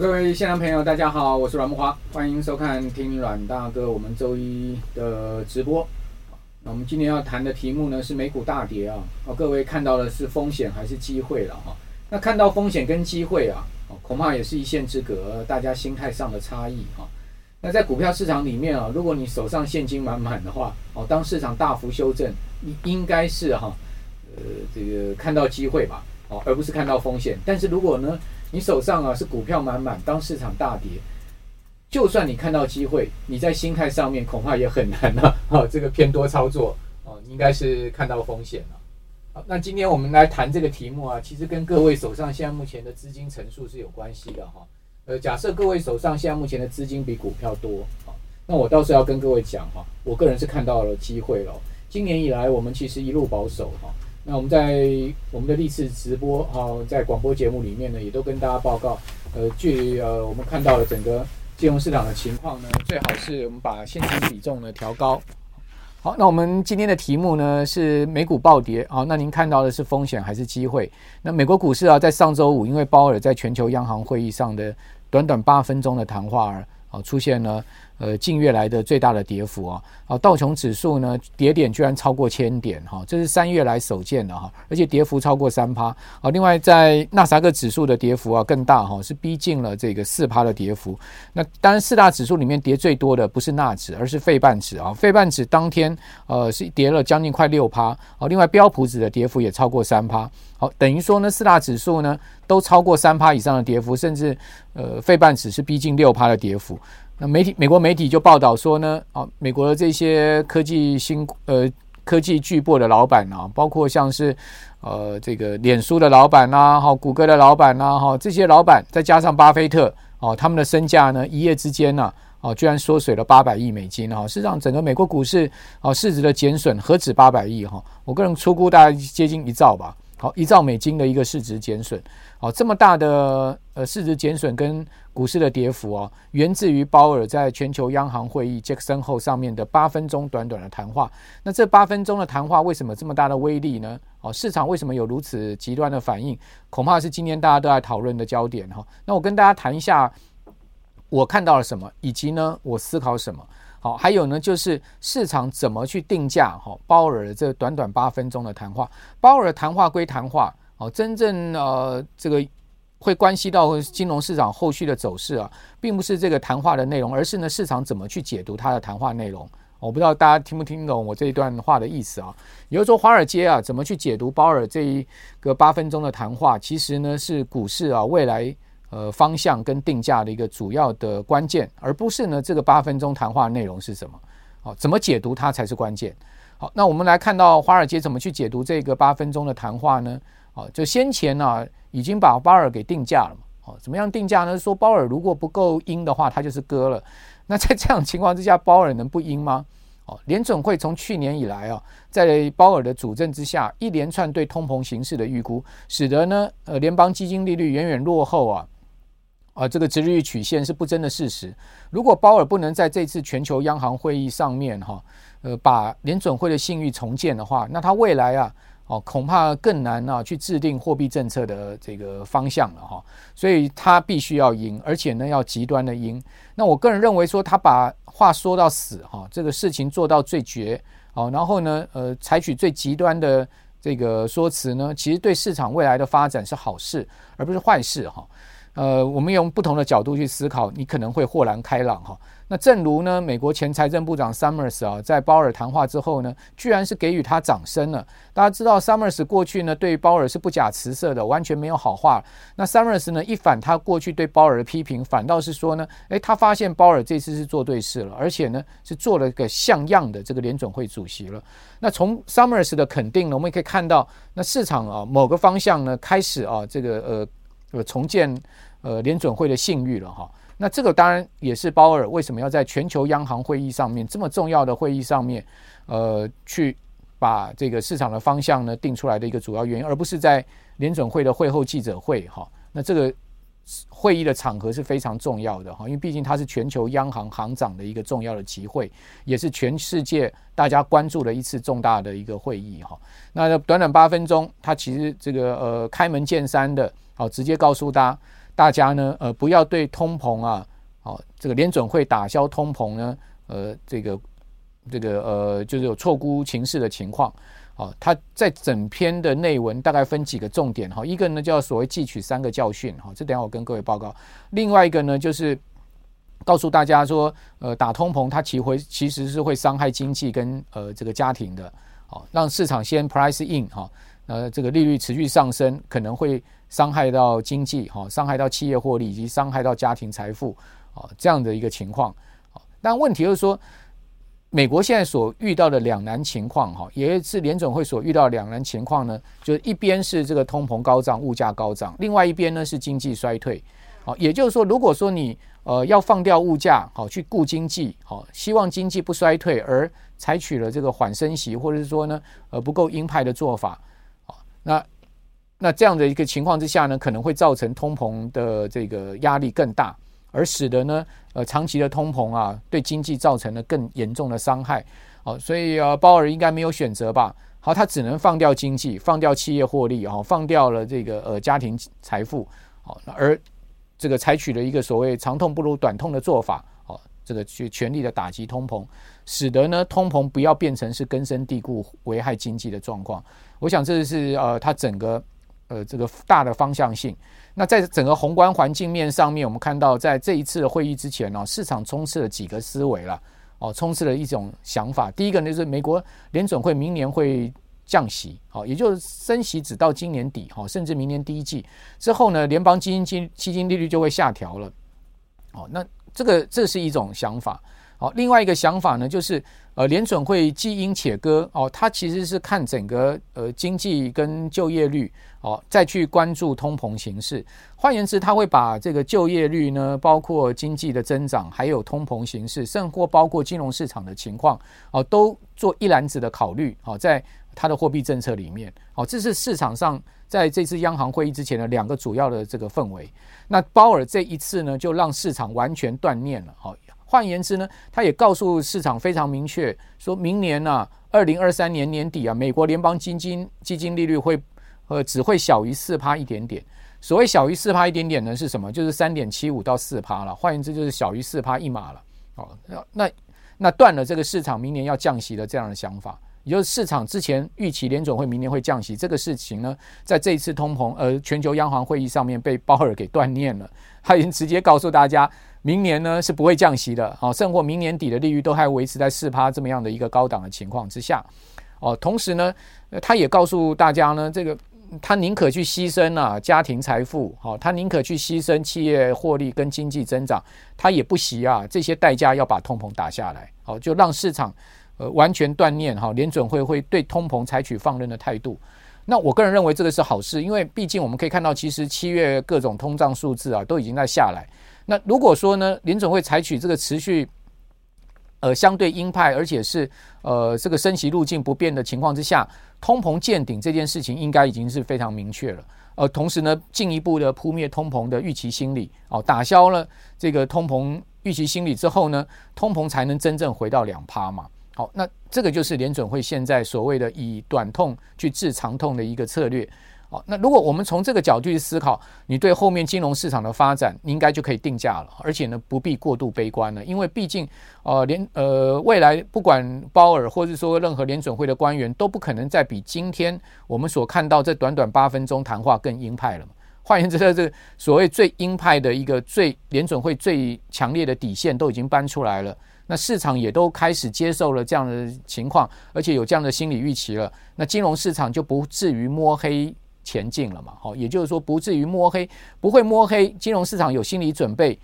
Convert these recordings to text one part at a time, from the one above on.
各位现场朋友，大家好，我是阮木华，欢迎收看听阮大哥我们周一的直播。那我们今天要谈的题目呢是美股大跌啊，哦，各位看到的是风险还是机会了哈？那看到风险跟机会啊，恐怕也是一线之隔，大家心态上的差异哈。那在股票市场里面啊，如果你手上现金满满的话，哦，当市场大幅修正，应应该是哈，呃，这个看到机会吧，哦，而不是看到风险。但是如果呢，你手上啊是股票满满，当市场大跌，就算你看到机会，你在心态上面恐怕也很难了，啊，这个偏多操作，哦，应该是看到风险了。好，那今天我们来谈这个题目啊，其实跟各位手上现在目前的资金层数是有关系的哈。呃，假设各位手上现在目前的资金比股票多，好，那我倒是要跟各位讲哈，我个人是看到了机会了。今年以来，我们其实一路保守哈，那我们在我们的历次直播啊，在广播节目里面呢，也都跟大家报告，呃，据呃我们看到了整个金融市场的情况呢，最好是我们把现金比重呢调高。好，那我们今天的题目呢是美股暴跌，好，那您看到的是风险还是机会？那美国股市啊，在上周五，因为鲍尔在全球央行会议上的短短八分钟的谈话而，啊，出现了呃近月来的最大的跌幅啊，啊道琼指数呢跌点居然超过千点哈，这是三月来首见的哈，而且跌幅超过三趴啊。另外在纳斯达克指数的跌幅啊更大哈，是逼近了这个四趴的跌幅。那当然四大指数里面跌最多的不是纳指，而是费半指啊。费半指当天呃是跌了将近快六趴啊。另外标普指的跌幅也超过三趴。好，等于说呢四大指数呢。都超过三趴以上的跌幅，甚至呃，费半指是逼近六趴的跌幅。那媒体美国媒体就报道说呢，啊，美国的这些科技新呃科技巨擘的老板啊，包括像是呃这个脸书的老板呐、啊，哈，谷歌的老板呐、啊，哈，这些老板再加上巴菲特哦，他们的身价呢，一夜之间呢，哦，居然缩水了八百亿美金哈，事实上整个美国股市啊市值的减损何止八百亿哈，我个人粗估大概接近一兆吧。好，一兆美金的一个市值减损，好，这么大的呃市值减损跟股市的跌幅啊，源自于鲍尔在全球央行会议杰克森后上面的八分钟短短的谈话。那这八分钟的谈话为什么这么大的威力呢？哦，市场为什么有如此极端的反应？恐怕是今天大家都在讨论的焦点哈。那我跟大家谈一下，我看到了什么，以及呢，我思考什么。好，还有呢，就是市场怎么去定价？哈，鲍尔这短短八分钟的谈话，鲍尔谈话归谈话，哦，真正呃，这个会关系到金融市场后续的走势啊，并不是这个谈话的内容，而是呢，市场怎么去解读他的谈话内容。我不知道大家听不听懂我这一段话的意思啊？也就是说，华尔街啊，怎么去解读鲍尔这一个八分钟的谈话，其实呢，是股市啊未来。呃，方向跟定价的一个主要的关键，而不是呢这个八分钟谈话内容是什么？好，怎么解读它才是关键。好，那我们来看到华尔街怎么去解读这个八分钟的谈话呢？好，就先前呢、已经把鲍尔给定价了嘛。好，怎么样定价呢？说鲍尔如果不够鹰的话，他就是鸽了。那在这样情况之下，鲍尔能不鹰吗？哦，联准会从去年以来啊，在鲍尔的主政之下，一连串对通膨形势的预估，使得呢呃联邦基金利率远远落后啊。啊，这个殖利率曲线是不争的事实。如果鲍尔不能在这次全球央行会议上面哈，呃，把联准会的信誉重建的话，那他未来啊，哦，恐怕更难啊去制定货币政策的这个方向了哈。所以他必须要赢，而且呢要极端的赢。那我个人认为说，他把话说到死哈，这个事情做到最绝哦，然后呢，呃，采取最极端的这个说辞呢，其实对市场未来的发展是好事，而不是坏事哈。呃，我们用不同的角度去思考，你可能会豁然开朗哈。那正如呢，美国前财政部长 Summers 啊，在鲍尔谈话之后呢，居然是给予他掌声了。大家知道 Summers 过去呢对鲍尔是不假辞色的，完全没有好话。那 Summers 呢一反他过去对鲍尔的批评，反倒是说呢，诶，他发现鲍尔这次是做对事了，而且呢是做了一个像样的这个联准会主席了。那从 Summers 的肯定呢，我们也可以看到，那市场啊某个方向呢开始啊这个呃。呃，重建呃联准会的信誉了哈，那这个当然也是鲍尔为什么要在全球央行会议上面这么重要的会议上面，呃，去把这个市场的方向呢定出来的一个主要原因，而不是在联准会的会后记者会哈。那这个。会议的场合是非常重要的哈，因为毕竟它是全球央行行长的一个重要的集会，也是全世界大家关注的一次重大的一个会议哈。那短短八分钟，他其实这个呃开门见山的，好直接告诉大家，大家呢，呃，不要对通膨啊，哦，这个联准会打消通膨呢，呃，这个这个呃，就是有错估情势的情况。哦，他在整篇的内文大概分几个重点哈，一个呢叫所谓汲取三个教训哈，这等下我跟各位报告。另外一个呢就是告诉大家说，呃，打通膨它其实其实是会伤害经济跟呃这个家庭的，哦，让市场先 price in 哈，呃，这个利率持续上升可能会伤害到经济哈，伤害到企业获利以及伤害到家庭财富啊这样的一个情况。但问题就是说。美国现在所遇到的两难情况，哈，也是联总会所遇到两难情况呢。就是一边是这个通膨高涨、物价高涨，另外一边呢是经济衰退。好，也就是说，如果说你呃要放掉物价，好去顾经济，好希望经济不衰退，而采取了这个缓升息，或者是说呢呃不够鹰派的做法，那那这样的一个情况之下呢，可能会造成通膨的这个压力更大。而使得呢，呃，长期的通膨啊，对经济造成了更严重的伤害。哦，所以呃，鲍尔应该没有选择吧？好，他只能放掉经济，放掉企业获利，哦，放掉了这个呃家庭财富，哦，而这个采取了一个所谓长痛不如短痛的做法，哦，这个去全力的打击通膨，使得呢通膨不要变成是根深蒂固危害经济的状况。我想这是呃，它整个呃这个大的方向性。那在整个宏观环境面上面，我们看到在这一次的会议之前呢，市场充斥了几个思维了，哦，充斥了一种想法。第一个呢，就是美国联准会明年会降息，好，也就是升息只到今年底，哈，甚至明年第一季之后呢，联邦基金基基金利率就会下调了，哦，那这个这是一种想法。好，另外一个想法呢，就是呃，联准会既鹰且鸽哦，它其实是看整个呃经济跟就业率哦，再去关注通膨形势。换言之，它会把这个就业率呢，包括经济的增长，还有通膨形势，甚或包括金融市场的情况哦，都做一篮子的考虑哦，在它的货币政策里面哦，这是市场上在这次央行会议之前的两个主要的这个氛围。那鲍尔这一次呢，就让市场完全断念了哦。换言之呢，他也告诉市场非常明确，说明年呢、啊，二零二三年年底啊，美国联邦基金基金利率会呃只会小于四趴一点点。所谓小于四趴一点点呢，是什么？就是三点七五到四趴了。换言之，就是小于四趴一码了。哦，那那断了这个市场明年要降息的这样的想法，也就是市场之前预期联总会明年会降息这个事情呢，在这一次通膨呃全球央行会议上面被鲍尔给断念了。他已经直接告诉大家。明年呢是不会降息的，好，甚或明年底的利率都还维持在四趴这么样的一个高档的情况之下，哦，同时呢，他也告诉大家呢，这个他宁可去牺牲啊家庭财富，好，他宁可去牺牲企业获利跟经济增长，他也不惜啊这些代价要把通膨打下来，好，就让市场呃完全断念哈，联准会会对通膨采取放任的态度。那我个人认为这个是好事，因为毕竟我们可以看到，其实七月各种通胀数字啊都已经在下来。那如果说呢，联总会采取这个持续呃相对鹰派，而且是呃这个升息路径不变的情况之下，通膨见顶这件事情应该已经是非常明确了。呃，同时呢，进一步的扑灭通膨的预期心理，哦，打消了这个通膨预期心理之后呢，通膨才能真正回到两趴嘛。好，那这个就是联准会现在所谓的以短痛去治长痛的一个策略。好，那如果我们从这个角度去思考，你对后面金融市场的发展，你应该就可以定价了，而且呢，不必过度悲观了，因为毕竟，呃，联呃未来不管鲍尔或者说任何联准会的官员，都不可能再比今天我们所看到这短短八分钟谈话更鹰派了嘛。换言之，这所谓最鹰派的一个最联准会最强烈的底线都已经搬出来了，那市场也都开始接受了这样的情况，而且有这样的心理预期了，那金融市场就不至于摸黑。前进了嘛？好，也就是说不至于摸黑，不会摸黑。金融市场有心理准备，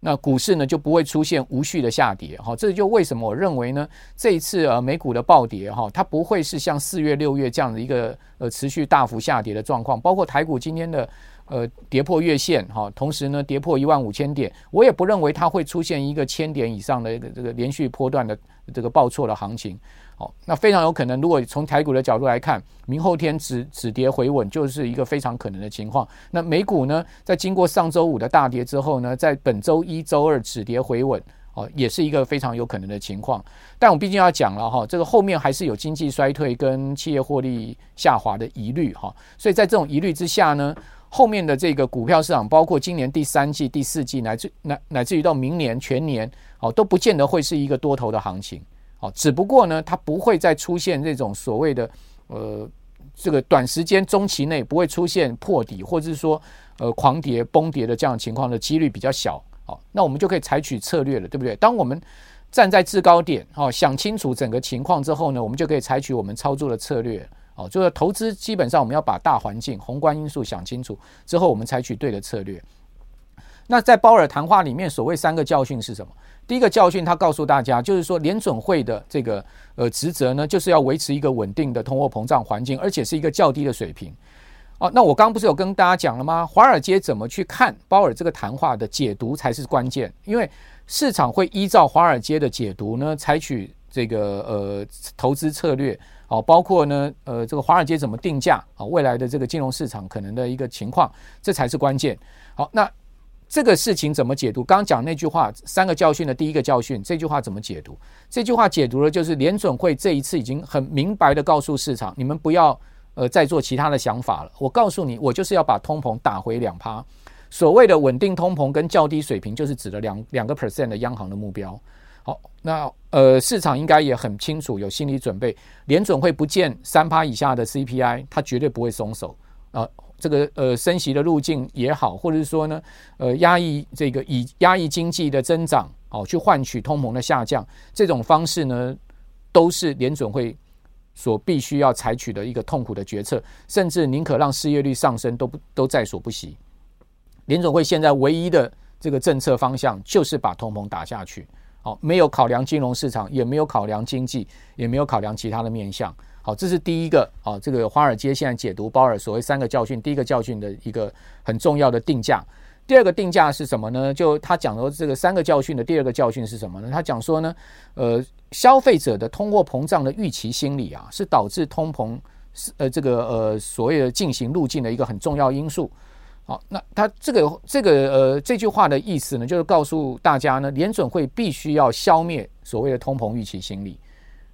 那股市呢就不会出现无序的下跌。好，这就为什么我认为呢，这一次呃美股的暴跌哈，它不会是像四月、六月这样的一个呃持续大幅下跌的状况。包括台股今天的呃跌破月线哈，同时呢跌破一万五千点，我也不认为它会出现一个千点以上的这个连续波段的这个报错的行情。好，那非常有可能，如果从台股的角度来看，明后天止止跌回稳，就是一个非常可能的情况。那美股呢，在经过上周五的大跌之后呢，在本周一周二止跌回稳，哦，也是一个非常有可能的情况。但我毕竟要讲了哈，这个后面还是有经济衰退跟企业获利下滑的疑虑哈，所以在这种疑虑之下呢，后面的这个股票市场，包括今年第三季、第四季，乃至乃乃至于到明年全年，哦，都不见得会是一个多头的行情，哦，只不过呢，它不会再出现这种所谓的呃，这个短时间中期内不会出现破底，或者是说呃狂跌崩跌的这样的情况的几率比较小，哦，那我们就可以采取策略了，对不对？当我们站在制高点，哦，想清楚整个情况之后呢，我们就可以采取我们操作的策略。哦，就是投资基本上我们要把大环境、宏观因素想清楚之后，我们采取对的策略。那在鲍尔谈话里面，所谓三个教训是什么？第一个教训，他告诉大家，就是说联准会的这个呃职责呢，就是要维持一个稳定的通货膨胀环境，而且是一个较低的水平。哦，那我刚不是有跟大家讲了吗？华尔街怎么去看鲍尔这个谈话的解读才是关键，因为市场会依照华尔街的解读呢，采取这个呃投资策略。哦，包括呢，呃，这个华尔街怎么定价啊？未来的这个金融市场可能的一个情况，这才是关键。好，那这个事情怎么解读？刚刚讲那句话，三个教训的第一个教训，这句话怎么解读？这句话解读的就是联准会这一次已经很明白的告诉市场，你们不要呃再做其他的想法了。我告诉你，我就是要把通膨打回两趴。所谓的稳定通膨跟较低水平，就是指的两两个 percent 的央行的目标。好，那呃，市场应该也很清楚，有心理准备。联准会不见三趴以下的 CPI，它绝对不会松手啊、这个呃，升息的路径也好，或者是说呢，呃，压抑这个以压抑经济的增长，哦，去换取通膨的下降，这种方式呢，都是联准会所必须要采取的一个痛苦的决策，甚至宁可让失业率上升，都不都在所不惜。联准会现在唯一的这个政策方向，就是把通膨打下去。好，没有考量金融市场，也没有考量经济，也没有考量其他的面向。好，这是第一个啊，这个华尔街现在解读鲍尔所谓三个教训，第一个教训的一个很重要的定价。第二个定价是什么呢？就他讲的这个三个教训的第二个教训是什么呢？他讲说呢，呃，消费者的通货膨胀的预期心理啊，是导致通膨呃这个呃所谓的进行路径的一个很重要因素。好，那他这个这个呃这句话的意思呢，就是告诉大家呢，联准会必须要消灭所谓的通膨预期心理。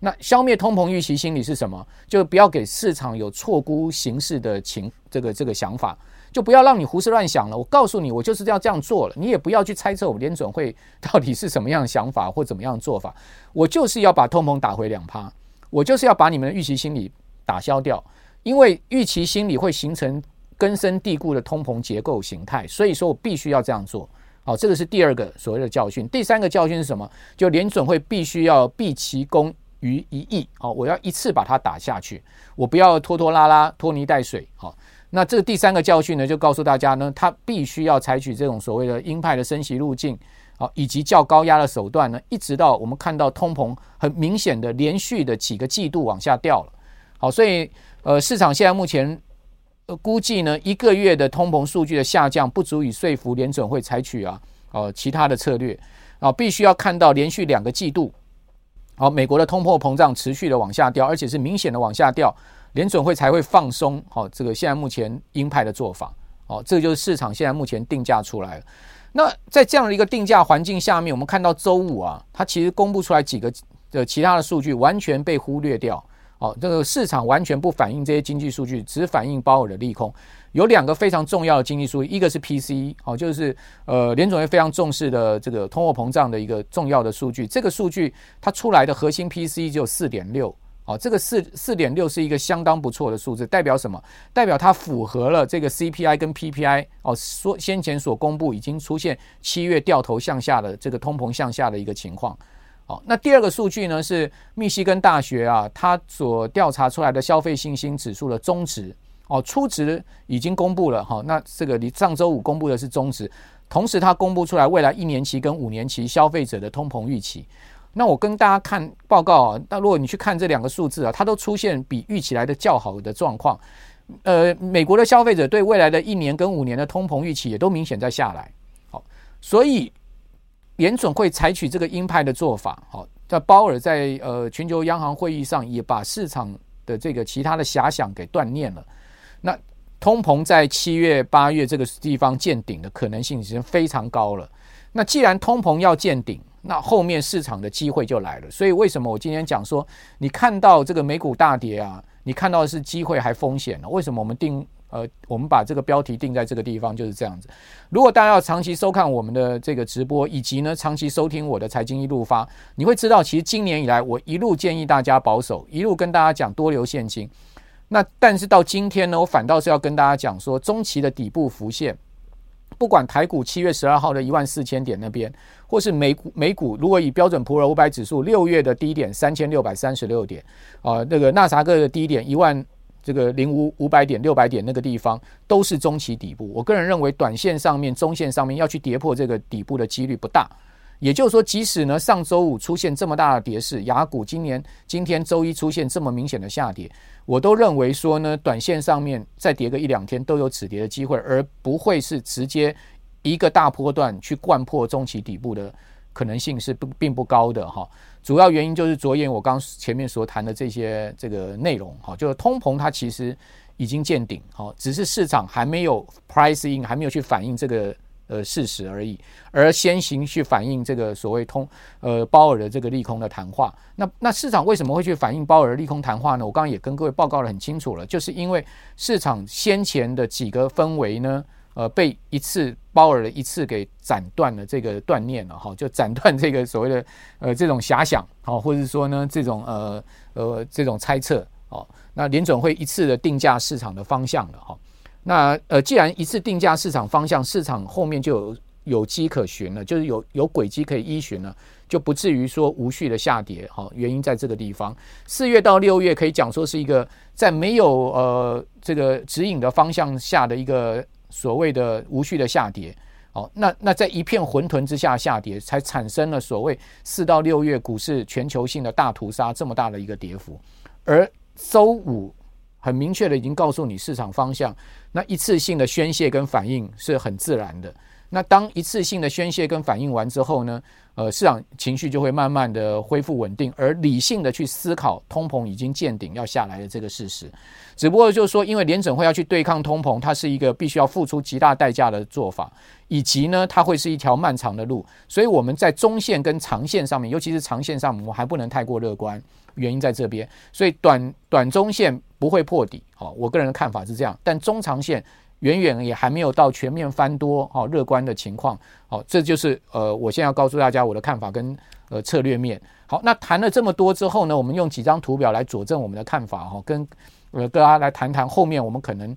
那消灭通膨预期心理是什么？就不要给市场有错估形势的情这个这个想法，就不要让你胡思乱想了。我告诉你，我就是要这样做了，你也不要去猜测我们联准会到底是什么样的想法或怎么样的做法。我就是要把通膨打回两趴，我就是要把你们的预期心理打消掉，因为预期心理会形成。根深蒂固的通膨结构形态，所以说我必须要这样做。好，这个是第二个所谓的教训。第三个教训是什么？就联准会必须要毕其功于一役。好，我要一次把它打下去，我不要拖拖拉拉、拖泥带水。好，那这第三个教训呢，就告诉大家呢，他必须要采取这种所谓的鹰派的升息路径，好，以及较高压的手段呢，一直到我们看到通膨很明显的连续的几个季度往下掉了。好，所以呃，市场现在目前。呃，估计呢，一个月的通膨数据的下降不足以说服联准会采取啊，呃，其他的策略啊，必须要看到连续两个季度，好，美国的通货膨胀持续的往下掉，而且是明显的往下掉，联准会才会放松。好，这个现在目前鹰派的做法，哦，这个就是市场现在目前定价出来了。那在这样的一个定价环境下面，我们看到周五啊，它其实公布出来几个的其他的数据，完全被忽略掉。哦，这个市场完全不反映这些经济数据，只反映鲍尔的利空。有两个非常重要的经济数据，一个是 PCE，哦，就是呃联准会非常重视的这个通货膨胀的一个重要的数据。这个数据它出来的核心 PCE 只有四点六，哦，这个四四点六是一个相当不错的数字，代表什么？代表它符合了这个 CPI 跟 PPI 哦，说先前所公布已经出现七月掉头向下的这个通膨向下的一个情况。好，那第二个数据呢是密西根大学啊，它所调查出来的消费信心指数的中值哦，初值已经公布了哈。那这个你上周五公布的是终值，同时它公布出来未来一年期跟五年期消费者的通膨预期。那我跟大家看报告啊，那如果你去看这两个数字啊，它都出现比预期来的较好的状况。呃，美国的消费者对未来的一年跟五年的通膨预期也都明显在下来。好，所以。联准会采取这个鹰派的做法，好，在鲍尔在呃全球央行会议上也把市场的这个其他的遐想给断念了。那通膨在七月八月这个地方见顶的可能性已经非常高了。那既然通膨要见顶，那后面市场的机会就来了。所以为什么我今天讲说，你看到这个美股大跌啊，你看到的是机会还风险呢？为什么我们定呃，我们把这个标题定在这个地方就是这样子。如果大家要长期收看我们的这个直播，以及呢长期收听我的财经一路发，你会知道，其实今年以来我一路建议大家保守，一路跟大家讲多留现金。那但是到今天呢，我反倒是要跟大家讲说，中期的底部浮现。不管台股七月十二号的一万四千点那边，或是美股美股，如果以标准普尔五百指数六月的低点三千六百三十六点，啊、那个纳斯达克的低点一万这个零五五百点六百点那个地方，都是中期底部。我个人认为，短线上面、中线上面要去跌破这个底部的几率不大。也就是说，即使呢上周五出现这么大的跌势，雅股今年今天周一出现这么明显的下跌，我都认为说呢，短线上面再跌个一两天都有止跌的机会，而不会是直接一个大波段去灌破中期底部的可能性是不并不高的哈。主要原因就是着眼我刚前面所谈的这些这个内容哈，就是通膨它其实已经见顶哈，只是市场还没有 pricing 还没有去反映这个。呃，事实而已，而先行去反映这个所谓通呃鲍尔的这个利空的谈话。那那市场为什么会去反映鲍尔利空谈话呢？我刚刚也跟各位报告得很清楚了，就是因为市场先前的几个氛围呢，呃，被一次鲍尔的一次给斩断了这个断念了哈，就斩断这个所谓的呃这种遐想啊，或者说呢这种呃呃这种猜测哦，那联准会一次的定价市场的方向了哈。那呃，既然一次定价市场方向，市场后面就有有迹可循了，就是有有轨迹可以依循了，就不至于说无序的下跌。好，原因在这个地方。四月到六月可以讲说是一个在没有呃这个指引的方向下的一个所谓的无序的下跌。好，那那在一片混沌之下下跌，才产生了所谓四到六月股市全球性的大屠杀这么大的一个跌幅。而周五。很明确的已经告诉你市场方向，那一次性的宣泄跟反应是很自然的。那当一次性的宣泄跟反应完之后呢，呃，市场情绪就会慢慢的恢复稳定，而理性的去思考通膨已经见顶要下来的这个事实。只不过就是说，因为联准会要去对抗通膨，它是一个必须要付出极大代价的做法，以及呢，它会是一条漫长的路。所以我们在中线跟长线上面，尤其是长线上面，我还不能太过乐观。原因在这边，所以短短中线不会破底，好，我个人的看法是这样，但中长线远远也还没有到全面翻多，好，乐观的情况，好，这就是呃，我现在要告诉大家我的看法跟呃策略面。好，那谈了这么多之后呢，我们用几张图表来佐证我们的看法，哈，跟呃大家来谈谈后面我们可能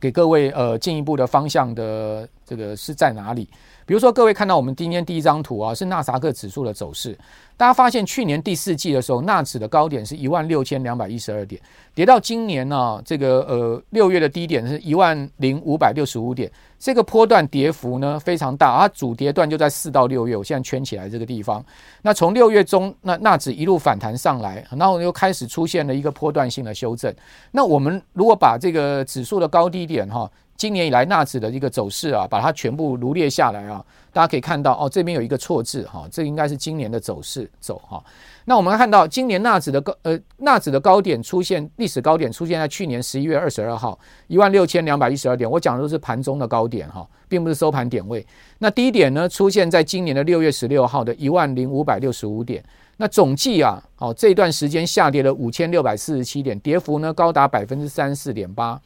给各位呃进一步的方向的这个是在哪里。比如说，各位看到我们今天第一张图啊，是纳斯达克指数的走势。大家发现去年第四季的时候，纳指的高点是一万六千两百一十二点，跌到今年呢、这个呃六月的低点是一万零五百六十五点，这个波段跌幅呢非常大。它主跌段就在四到六月，我现在圈起来这个地方。那从六月中，那纳指一路反弹上来，然后又开始出现了一个波段性的修正。那我们如果把这个指数的高低点哈。今年以来纳指的一个走势啊，把它全部罗列下来啊，大家可以看到哦，这边有一个错字哈，这应该是今年的走势走哈。那我们看到今年纳指的高呃纳指的高点出现历史高点出现在去年十一月二十二号一万六千两百一十二点，我讲的都是盘中的高点哈，并不是收盘点位。那低点呢出现在今年的六月十六号的一万零五百六十五点。那总计啊，哦这段时间下跌了五千六百四十七点，跌幅呢高达百分之三十四点八。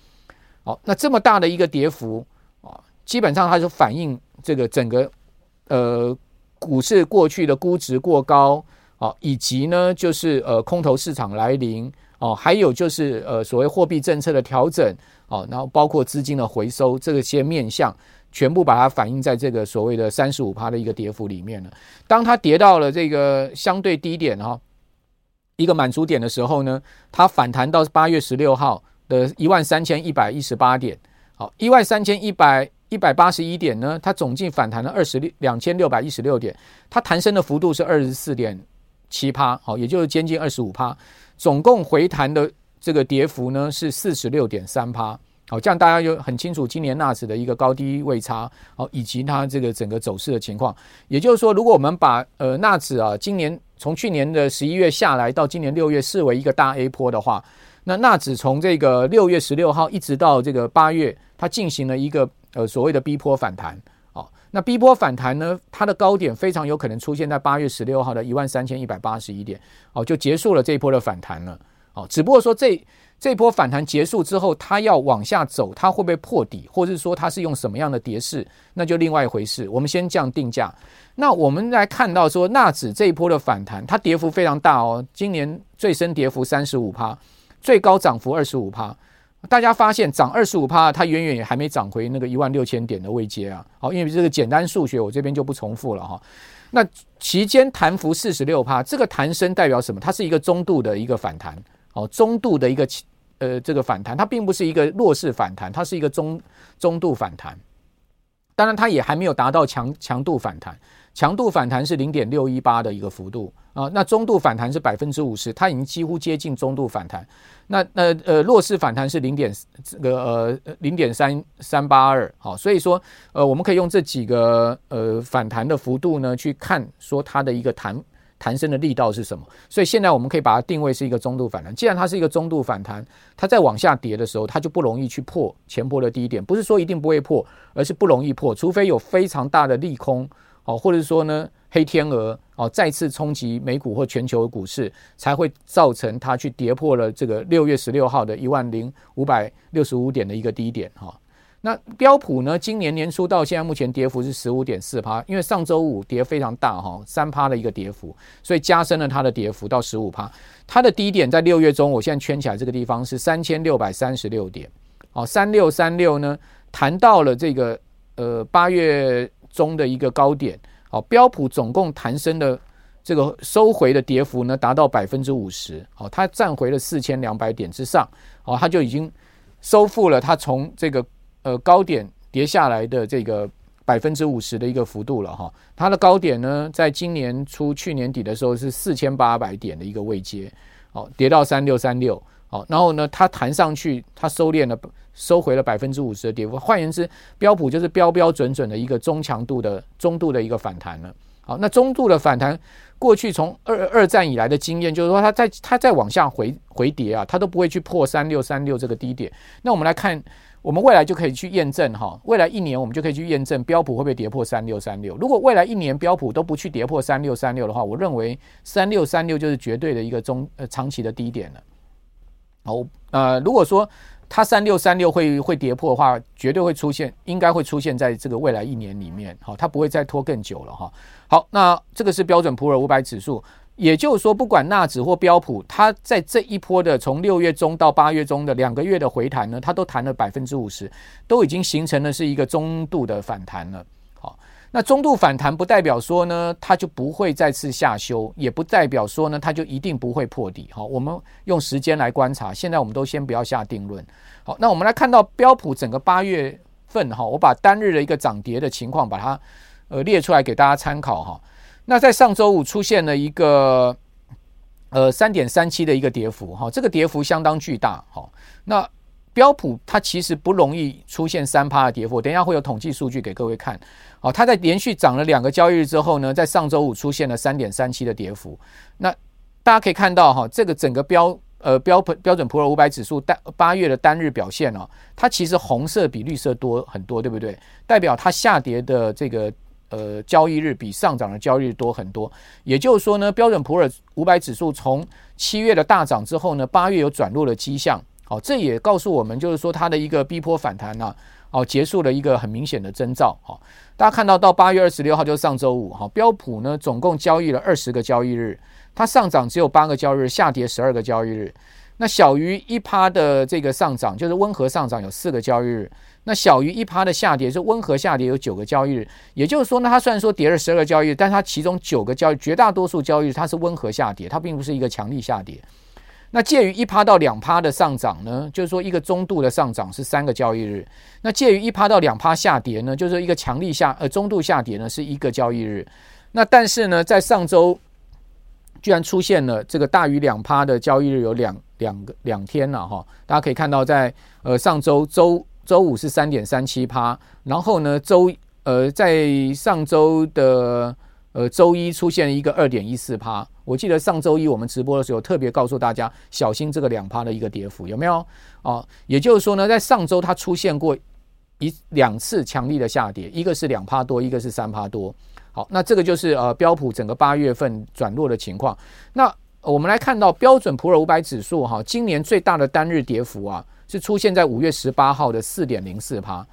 好，那这么大的一个跌幅啊，基本上它是反映这个整个呃股市过去的估值过高啊，以及呢就是呃空头市场来临哦，还有就是呃所谓货币政策的调整哦，然后包括资金的回收这些面向，全部把它反映在这个所谓的三十五趴的一个跌幅里面了。当它跌到了这个相对低点哈，一个满足点的时候呢，它反弹到八月十六号。的一万三千一百一十八点，好，一万三千一百一百八十一点呢，它总计反弹了二十六两千六百一十六点，它弹升的幅度是二十四点七趴，好，也就是接近二十五趴，总共回弹的这个跌幅呢是四十六点三趴，好，这样大家就很清楚今年纳指的一个高低位差，好，以及它这个整个走势的情况。也就是说，如果我们把呃纳指啊今年从去年的十一月下来到今年六月视为一个大 A 波的话。那纳指从这个六月十六号一直到这个八月，它进行了一个呃所谓的逼波反弹，哦，那逼波反弹呢，它的高点非常有可能出现在八月十六号的一万三千一百八十一点，哦，就结束了这一波的反弹了，哦，只不过说这这波反弹结束之后，它要往下走，它会不会破底，或者是说它是用什么样的跌势，那就另外一回事。我们先这样定价。那我们来看到说，纳指这一波的反弹，它跌幅非常大哦，今年最深跌幅三十五趴，最高涨幅二十五趴。大家发现涨二十五趴，它远远也还没涨回那个一万六千点的位阶啊。好，因为这个简单数学，我这边就不重复了哈。那期间弹幅四十六趴，这个弹升代表什么？它是一个中度的一个反弹，哦，中度的一个呃这个反弹，它并不是一个弱势反弹，它是一个中中度反弹。当然，它也还没有达到强强度反弹。强度反弹是零点六一八的一个幅度啊，那中度反弹是百分之五十，它已经几乎接近中度反弹。那那呃弱势反弹是零点这个呃零点三三八二，好，所以说呃我们可以用这几个呃反弹的幅度呢去看说它的一个弹弹升的力道是什么。所以现在我们可以把它定位是一个中度反弹。既然它是一个中度反弹，它在往下跌的时候，它就不容易去破前波的低点，不是说一定不会破，而是不容易破，除非有非常大的利空。哦，或者说呢，黑天鹅哦再次冲击美股或全球的股市，才会造成它去跌破了这个六月十六号的一万零五百六十五点的一个低点哈。那标普呢，今年年初到现在目前跌幅是十五点四趴，因为上周五跌非常大哈，三趴的一个跌幅，所以加深了它的跌幅到十五趴。它的低点在六月中，我现在圈起来这个地方是三千六百三十六点，哦，三六三六呢谈到了这个呃八月。中的一个高点，好，标普总共弹升的这个收回的跌幅呢，达到百分之五十，好，它站回了四千两百点之上，好，它就已经收复了它从这个呃高点跌下来的这个百分之五十的一个幅度了。哈，它的高点呢，在今年初去年底的时候是四千八百点的一个位阶，好，跌到三六三六，好，然后呢，它弹上去，它收敛了。收回了百分之五十的跌幅，换言之，标普就是标标准准的一个中强度的中度的一个反弹了。好，那中度的反弹，过去从二二战以来的经验就是说，它在它再往下回回跌啊，它都不会去破三六三六这个低点。那我们来看，我们未来就可以去验证哈，未来一年我们就可以去验证标普会不会跌破三六三六。如果未来一年标普都不去跌破三六三六的话，我认为三六三六就是绝对的一个中呃长期的低点了。好，呃，如果说。它三六三六会会跌破的话，绝对会出现，应该会出现在这个未来一年里面，好，它不会再拖更久了哈。好，那这个是标准普尔五百指数，也就是说，不管纳指或标普，它在这一波的从六月中到八月中的两个月的回弹呢，它都弹了百分之五十，都已经形成了是一个中度的反弹了。那中度反弹不代表说呢，它就不会再次下修，也不代表说呢，它就一定不会破底。好，我们用时间来观察。现在我们都先不要下定论。好，那我们来看到标普整个八月份哈，我把单日的一个涨跌的情况把它呃列出来给大家参考哈。那在上周五出现了一个呃三点三七的一个跌幅哈，这个跌幅相当巨大。哈，那。标普它其实不容易出现三趴的跌幅，等一下会有统计数据给各位看。哦，它在连续涨了两个交易日之后呢，在上周五出现了三点三七的跌幅。那大家可以看到哈，这个整个标呃标普标准普尔五百指数单八月的单日表现哦，它其实红色比绿色多很多，对不对？代表它下跌的这个呃交易日比上涨的交易日多很多。也就是说呢，标准普尔五百指数从七月的大涨之后呢，八月有转弱的迹象。好，这也告诉我们，就是说它的一个逼迫反弹呢，哦，结束了一个很明显的征兆。好，大家看到到八月二十六号就是上周五，哈，标普呢总共交易了二十个交易日，它上涨只有八个交易日，下跌十二个交易日。那小于一趴的这个上涨，就是温和上涨有四个交易日，那小于一趴的下跌，就是温和下跌有九个交易日。也就是说呢，它虽然说跌了十二个交易日，但它其中九个交易，绝大多数交易日它是温和下跌，它并不是一个强力下跌。那介于一趴到两趴的上涨呢，就是说一个中度的上涨是三个交易日。那介于一趴到两趴下跌呢，就是一个强力下呃中度下跌呢是一个交易日。那但是呢，在上周居然出现了这个大于两趴的交易日有两两个两天了哈。大家可以看到在呃上周周周五是三点三七趴，然后呢周呃在上周的。呃，周一出现一个二点一四趴，我记得上周一我们直播的时候特别告诉大家小心这个两趴的一个跌幅，有没有？哦，也就是说呢，在上周它出现过一两次强力的下跌，一个是两趴多，一个是三趴多。好，那这个就是呃标普整个八月份转弱的情况。那我们来看到标准普尔五百指数哈，今年最大的单日跌幅啊，是出现在五月十八号的四点零四趴。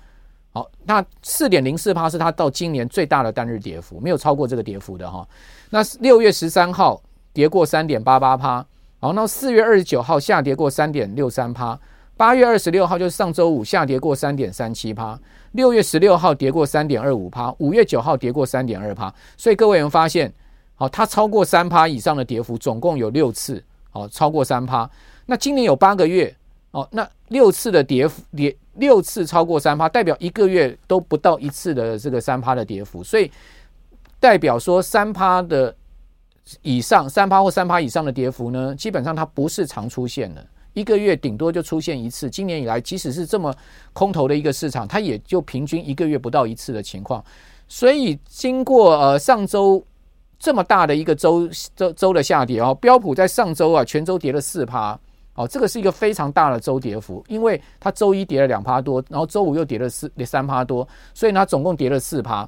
好，那四点零四趴是它到今年最大的单日跌幅，没有超过这个跌幅的哈。那六月十三号跌过三点八八趴，好，那四月二十九号下跌过三点六三趴，八月二十六号就是上周五下跌过三点三七趴，六月十六号跌过三点二五趴，五月九号跌过三点二趴。所以各位有没有发现，好，它超过三趴以上的跌幅总共有六次，好，超过三趴。那今年有八个月，哦，那六次的跌幅跌。六次超过三趴，代表一个月都不到一次的这个三趴的跌幅，所以代表说三趴的以上，三趴或三趴以上的跌幅呢，基本上它不是常出现的，一个月顶多就出现一次。今年以来，即使是这么空头的一个市场，它也就平均一个月不到一次的情况。所以经过呃上周这么大的一个周周周的下跌哦，标普在上周啊全周跌了四趴。哦，这个是一个非常大的周跌幅，因为它周一跌了两趴多，然后周五又跌了四三趴多，所以它总共跌了四趴。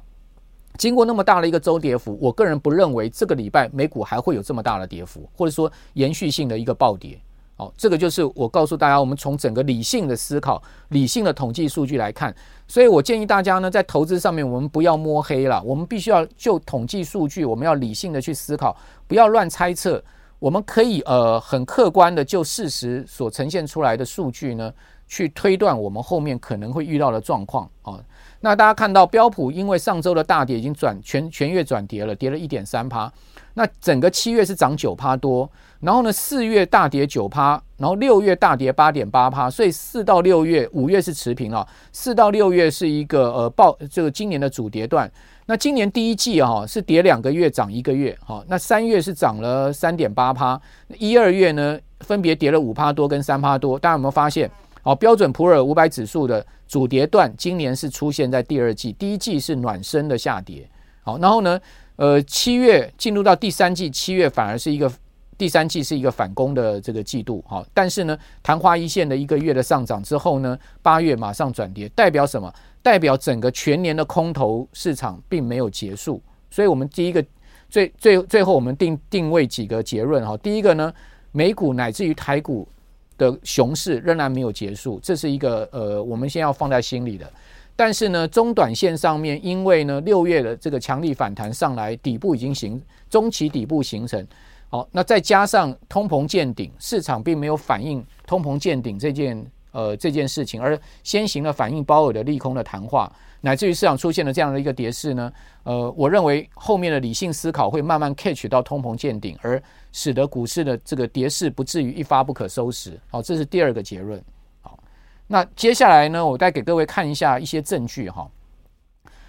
经过那么大的一个周跌幅，我个人不认为这个礼拜美股还会有这么大的跌幅，或者说延续性的一个暴跌。哦，这个就是我告诉大家，我们从整个理性的思考、理性的统计数据来看，所以我建议大家呢，在投资上面我们不要摸黑了，我们必须要就统计数据，我们要理性的去思考，不要乱猜测。我们可以呃很客观的就事实所呈现出来的数据呢，去推断我们后面可能会遇到的状况啊。那大家看到标普因为上周的大跌已经转全全月转跌了，跌了一点三趴。那整个七月是涨九趴多，然后呢四月大跌九趴，然后六月大跌八点八趴，所以四到六月五月是持平了，四到六月是一个呃报这个今年的主跌段。那今年第一季哈是跌两个月涨一个月哈，那三月是涨了三点八趴，一二月呢分别跌了五趴多跟三趴多。大家有没有发现？好，标准普尔五百指数的主跌段今年是出现在第二季，第一季是暖身的下跌。好，然后呢，呃，七月进入到第三季，七月反而是一个第三季是一个反攻的这个季度。好，但是呢，昙花一现的一个月的上涨之后呢，八月马上转跌，代表什么？代表整个全年的空头市场并没有结束，所以我们第一个最最最后我们定定位几个结论哈。第一个呢，美股乃至于台股的熊市仍然没有结束，这是一个呃我们先要放在心里的。但是呢，中短线上面，因为呢六月的这个强力反弹上来，底部已经形中期底部形成，好，那再加上通膨见顶，市场并没有反映通膨见顶这件。呃，这件事情而先行的反映鲍尔的利空的谈话，乃至于市场出现了这样的一个跌势呢，呃，我认为后面的理性思考会慢慢 catch 到通膨见顶，而使得股市的这个跌势不至于一发不可收拾。好，这是第二个结论。好，那接下来呢，我再给各位看一下一些证据哈。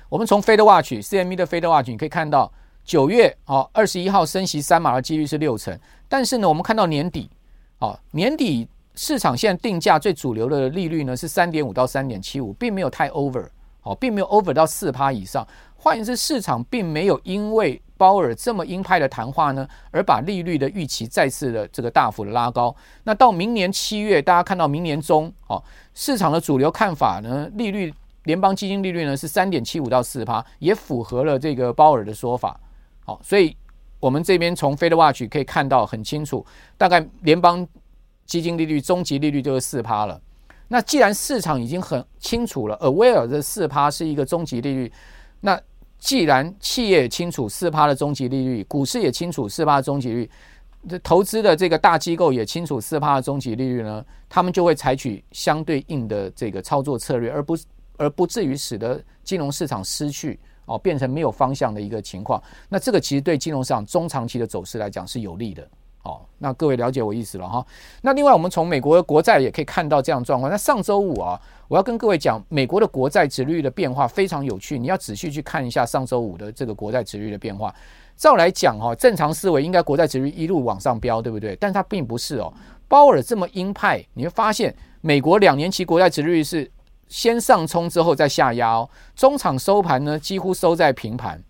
我们从 Fed Watch CME 的 Fed Watch 你可以看到，九月哦二十一号升息三码的几率是六成，但是呢，我们看到年底，哦年底。市场现在定价最主流的利率呢是三点五到三点七五，并没有太 over，好，并没有 over 到四趴以上。换言之，市场并没有因为鲍尔这么鹰派的谈话呢，而把利率的预期再次的这个大幅的拉高。那到明年七月，大家看到明年中，哦，市场的主流看法呢，利率联邦基金利率呢是三点七五到四趴，也符合了这个鲍尔的说法。好，所以我们这边从 Fed Watch 可以看到很清楚，大概联邦。基金利率终极利率就是四趴了。那既然市场已经很清楚了，aware 这四趴是一个终极利率，那既然企业也清楚四趴的终极利率，股市也清楚四趴的终极利率，这投资的这个大机构也清楚四趴的终极利率呢，他们就会采取相对应的这个操作策略，而不而不至于使得金融市场失去哦，变成没有方向的一个情况。那这个其实对金融市场中长期的走势来讲是有利的。哦，那各位了解我意思了哈。那另外，我们从美国的国债也可以看到这样状况。那上周五啊，我要跟各位讲，美国的国债殖利率的变化非常有趣，你要仔细去看一下上周五的这个国债殖利率的变化。照来讲哈，正常思维应该国债殖利率一路往上飙，对不对？但它并不是哦。鲍尔这么鹰派，你会发现美国两年期国债殖利率是先上冲之后再下压哦，中场收盘呢几乎收在平盘。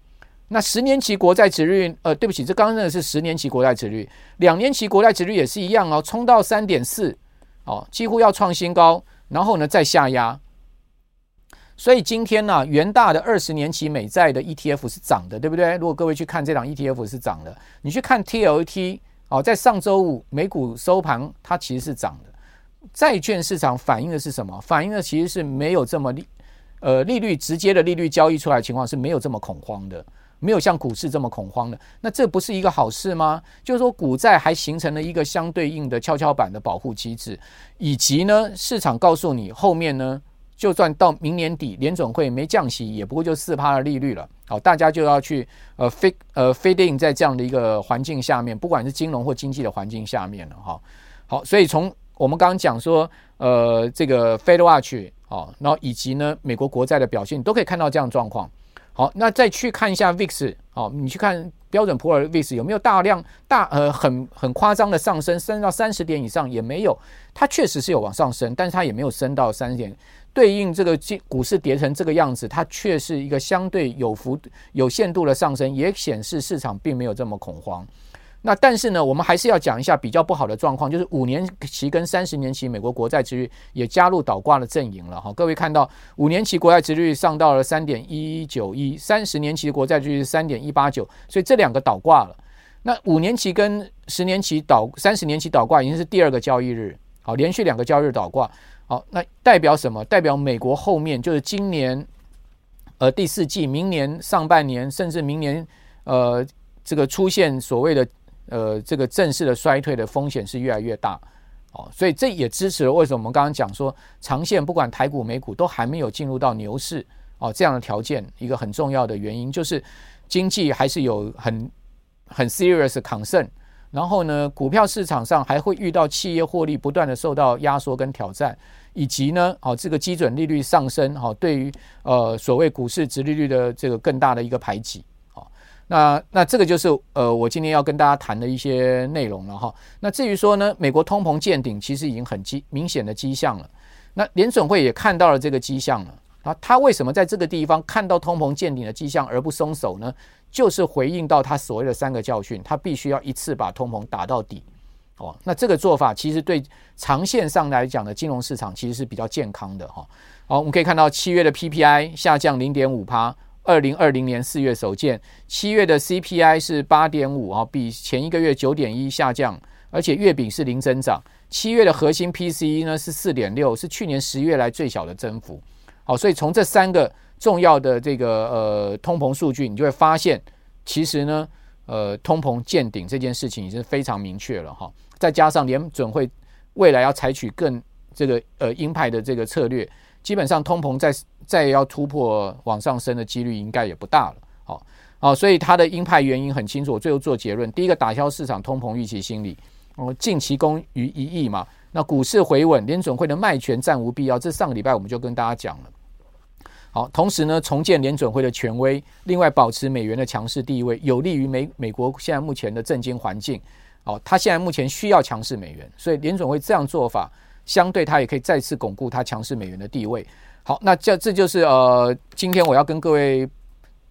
那十年期国债殖率，呃，对不起，这刚刚那个是十年期国债殖率，两年期国债殖率也是一样哦，冲到三点四，哦，几乎要创新高，然后呢再下压。所以今天呢，元大的二十年期美债的 ETF 是涨的，对不对？如果各位去看这档 ETF 是涨的，你去看 TLT 哦，在上周五美股收盘，它其实是涨的。债券市场反映的是什么？反映的其实是没有这么利，呃，利率直接的利率交易出来情况是没有这么恐慌的，没有像股市这么恐慌的。那这不是一个好事吗？就是说股债还形成了一个相对应的跷跷板的保护机制，以及呢，市场告诉你后面呢，就算到明年底联准会没降息，也不过就四趴的利率了。好，大家就要去呃 fit 呃 fit in 在这样的一个环境下面，不管是金融或经济的环境下面了哈。好，所以从我们刚刚讲说，呃，这个 Fed Watch 哦，然后以及呢美国国债的表现，你都可以看到这样状况。好，那再去看一下 VIX，好，你去看标准普尔 VIX 有没有大量大呃很很夸张的上升，升到三十点以上也没有，它确实是有往上升，但是它也没有升到三十点。对应这个股市跌成这个样子，它却是一个相对有幅有限度的上升，也显示市场并没有这么恐慌。那但是呢，我们还是要讲一下比较不好的状况，就是五年期跟三十年期美国国债殖率也加入倒挂的阵营了哈。各位看到五年期国债殖率上到了三点一九一，三十年期国债殖率是三点一八九，所以这两个倒挂了。那五年期跟十年期倒，三十年期倒挂已经是第二个交易日，好，连续两个交易日倒挂，好，那代表什么？代表美国后面就是今年呃第四季、明年上半年，甚至明年呃这个出现所谓的。呃，这个正式的衰退的风险是越来越大，哦，所以这也支持了为什么我们刚刚讲说，长线不管台股、美股都还没有进入到牛市。哦这样的条件，一个很重要的原因就是经济还是有很很 serious concern，然后呢，股票市场上还会遇到企业获利不断的受到压缩跟挑战，以及呢，哦这个基准利率上升，哦对于呃所谓股市殖利率的这个更大的一个排挤。那那这个就是呃，我今天要跟大家谈的一些内容了哈。那至于说呢，美国通膨见顶，其实已经很迹明显的迹象了。那联准会也看到了这个迹象了啊。他为什么在这个地方看到通膨见顶的迹象而不松手呢？就是回应到他所谓的三个教训，他必须要一次把通膨打到底。哦，那这个做法其实对长线上来讲的金融市场其实是比较健康的哈。好，我们可以看到七月的 PPI 下降零点五趴。二零二零年四月首见，七月的 CPI 是八点五啊，比前一个月九点一下降，而且月饼是零增长。七月的核心 PCE 呢是四点六，是去年十月来最小的增幅。好，所以从这三个重要的这个呃通膨数据，你就会发现，其实呢，呃，通膨见顶这件事情已经非常明确了哈。再加上联准会未来要采取更这个呃鹰派的这个策略。基本上通膨再再要突破往上升的几率应该也不大了，好，好，所以它的鹰派原因很清楚。我最后做结论，第一个打消市场通膨预期心理，哦，近期攻于一役嘛，那股市回稳，联准会的卖权暂无必要。这上个礼拜我们就跟大家讲了，好，同时呢，重建联准会的权威，另外保持美元的强势地位，有利于美美国现在目前的政经环境，好，它现在目前需要强势美元，所以联准会这样做法。相对它也可以再次巩固它强势美元的地位。好，那这这就是呃，今天我要跟各位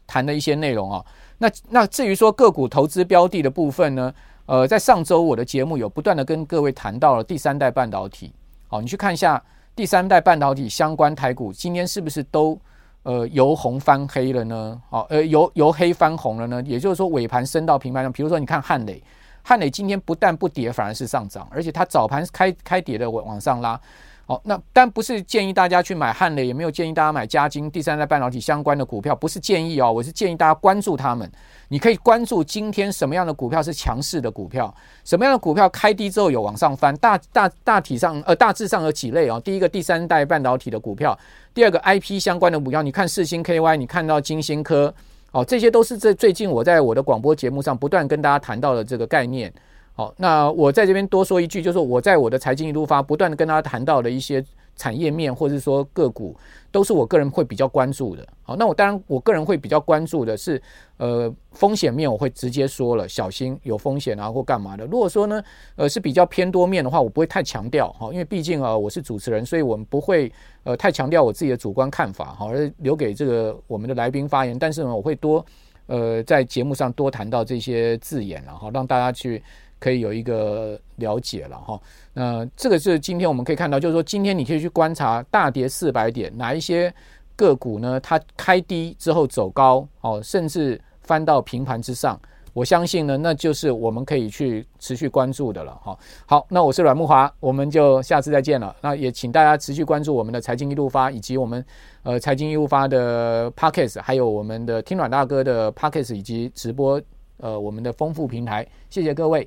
谈的一些内容啊。那那至于说个股投资标的的部分呢，呃，在上周我的节目有不断的跟各位谈到了第三代半导体。好，你去看一下第三代半导体相关台股今天是不是都呃由红翻黑了呢？好，呃由由黑翻红了呢？也就是说尾盘升到平盘上，比如说你看汉磊。汉磊今天不但不跌，反而是上涨，而且它早盘开开跌的往往上拉。好，那但不是建议大家去买汉磊，也没有建议大家买嘉晶第三代半导体相关的股票，不是建议哦，我是建议大家关注他们。你可以关注今天什么样的股票是强势的股票，什么样的股票开低之后有往上翻，大大大体上呃大致上有几类哦。第一个第三代半导体的股票，第二个 IP 相关的股票，你看世芯 KY，你看到晶心科。哦，这些都是这最近我在我的广播节目上不断跟大家谈到的这个概念。好，那我在这边多说一句，就是我在我的财经一路发不断的跟大家谈到的一些。产业面或者说个股都是我个人会比较关注的。好，那我当然我个人会比较关注的是，呃，风险面我会直接说了，小心有风险啊或干嘛的。如果说呢，呃，是比较偏多面的话，我不会太强调哈，因为毕竟啊我是主持人，所以我们不会呃太强调我自己的主观看法哈，而留给这个我们的来宾发言。但是呢，我会多呃在节目上多谈到这些字眼然后让大家去。可以有一个了解了哈，那这个是今天我们可以看到，就是说今天你可以去观察大跌四百点，哪一些个股呢？它开低之后走高，哦，甚至翻到平盘之上，我相信呢，那就是我们可以去持续关注的了哈。好，那我是阮慕华，我们就下次再见了。那也请大家持续关注我们的财经一路发，以及我们呃财经一路发的 Podcast，还有我们的听阮大哥的 Podcast 以及直播呃我们的丰富平台。谢谢各位。